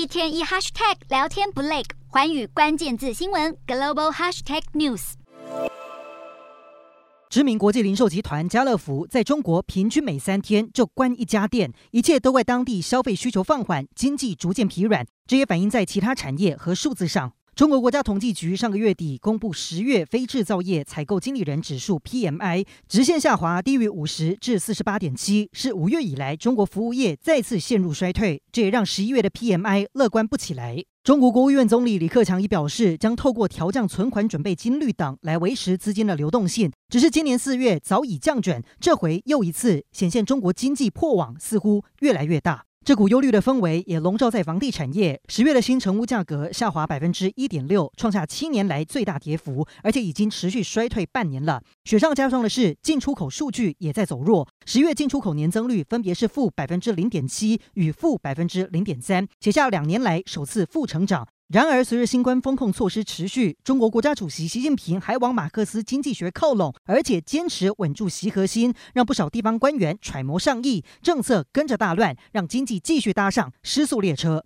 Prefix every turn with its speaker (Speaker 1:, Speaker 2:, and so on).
Speaker 1: 一天一 hashtag 聊天不累，寰宇关键字新闻 global hashtag news。
Speaker 2: 知名国际零售集团家乐福在中国平均每三天就关一家店，一切都怪当地消费需求放缓，经济逐渐疲软，这也反映在其他产业和数字上。中国国家统计局上个月底公布十月非制造业采购经理人指数 PMI 直线下滑，低于五十至四十八点七，是五月以来中国服务业再次陷入衰退。这也让十一月的 PMI 乐观不起来。中国国务院总理李克强已表示，将透过调降存款准备金率等来维持资金的流动性。只是今年四月早已降准，这回又一次显现中国经济破网似乎越来越大。这股忧虑的氛围也笼罩在房地产业。十月的新成屋价格下滑百分之一点六，创下七年来最大跌幅，而且已经持续衰退半年了。雪上加霜的是，进出口数据也在走弱。十月进出口年增率分别是负百分之零点七与负百分之零点三，写下两年来首次负成长。然而，随着新冠封控措施持续，中国国家主席习近平还往马克思经济学靠拢，而且坚持稳住习核心，让不少地方官员揣摩上意，政策跟着大乱，让经济继续搭上失速列车。